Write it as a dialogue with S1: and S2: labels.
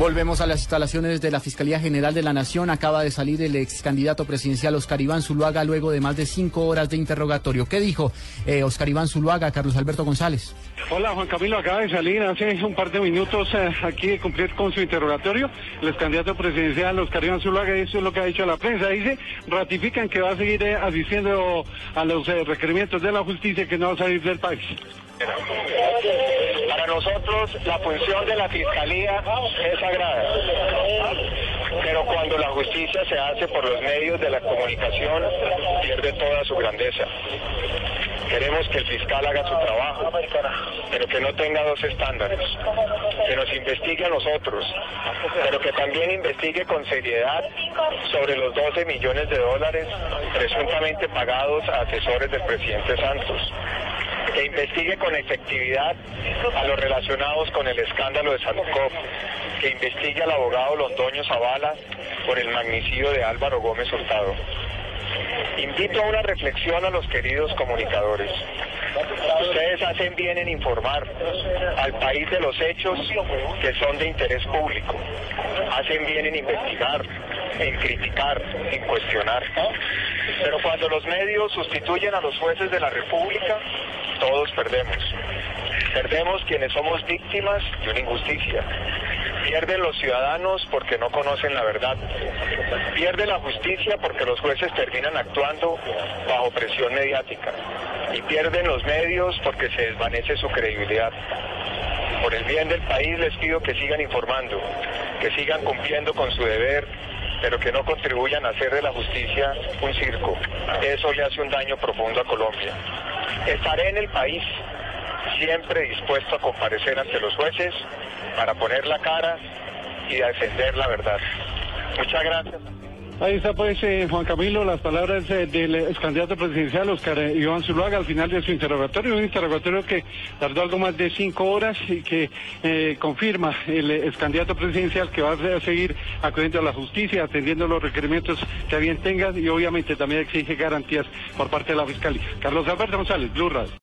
S1: Volvemos a las instalaciones de la Fiscalía General de la Nación. Acaba de salir el ex candidato presidencial Oscar Iván Zuluaga luego de más de cinco horas de interrogatorio. ¿Qué dijo eh, Oscar Iván Zuluaga, Carlos Alberto González?
S2: Hola, Juan Camilo, acaba de salir hace un par de minutos eh, aquí de cumplir con su interrogatorio. El ex candidato presidencial Oscar Iván Zuluaga, eso es lo que ha dicho la prensa. Dice, ratifican que va a seguir eh, asistiendo a los eh, requerimientos de la justicia que no va a salir del país.
S3: Nosotros la función de la Fiscalía es sagrada, pero cuando la justicia se hace por los medios de la comunicación pierde toda su grandeza. Queremos que el fiscal haga su trabajo, pero que no tenga dos estándares, que nos investigue a nosotros, pero que también investigue con seriedad sobre los 12 millones de dólares presuntamente pagados a asesores del presidente Santos que investigue con efectividad a los relacionados con el escándalo de Sanucop, que investigue al abogado Londoño Zavala por el magnicidio de Álvaro Gómez Hurtado. Invito a una reflexión a los queridos comunicadores. Ustedes hacen bien en informar al país de los hechos que son de interés público. Hacen bien en investigar, en criticar, en cuestionar. Pero cuando los medios sustituyen a los jueces de la República, todos perdemos. Perdemos quienes somos víctimas de una injusticia. Pierden los ciudadanos porque no conocen la verdad. Pierde la justicia porque los jueces terminan actuando bajo presión mediática. Y pierden los medios porque se desvanece su credibilidad. Por el bien del país les pido que sigan informando, que sigan cumpliendo con su deber, pero que no contribuyan a hacer de la justicia un circo. Eso le hace un daño profundo a Colombia. Estaré en el país siempre dispuesto a comparecer ante los jueces para poner la cara y defender la verdad. Muchas gracias.
S2: Ahí está pues eh, Juan Camilo, las palabras eh, del ex candidato presidencial Oscar eh, Iván Zuluaga al final de su interrogatorio, un interrogatorio que tardó algo más de cinco horas y que eh, confirma el ex candidato presidencial que va a seguir acudiendo a la justicia, atendiendo los requerimientos que bien tenga y obviamente también exige garantías por parte de la Fiscalía. Carlos Alberto González, Blue Radio.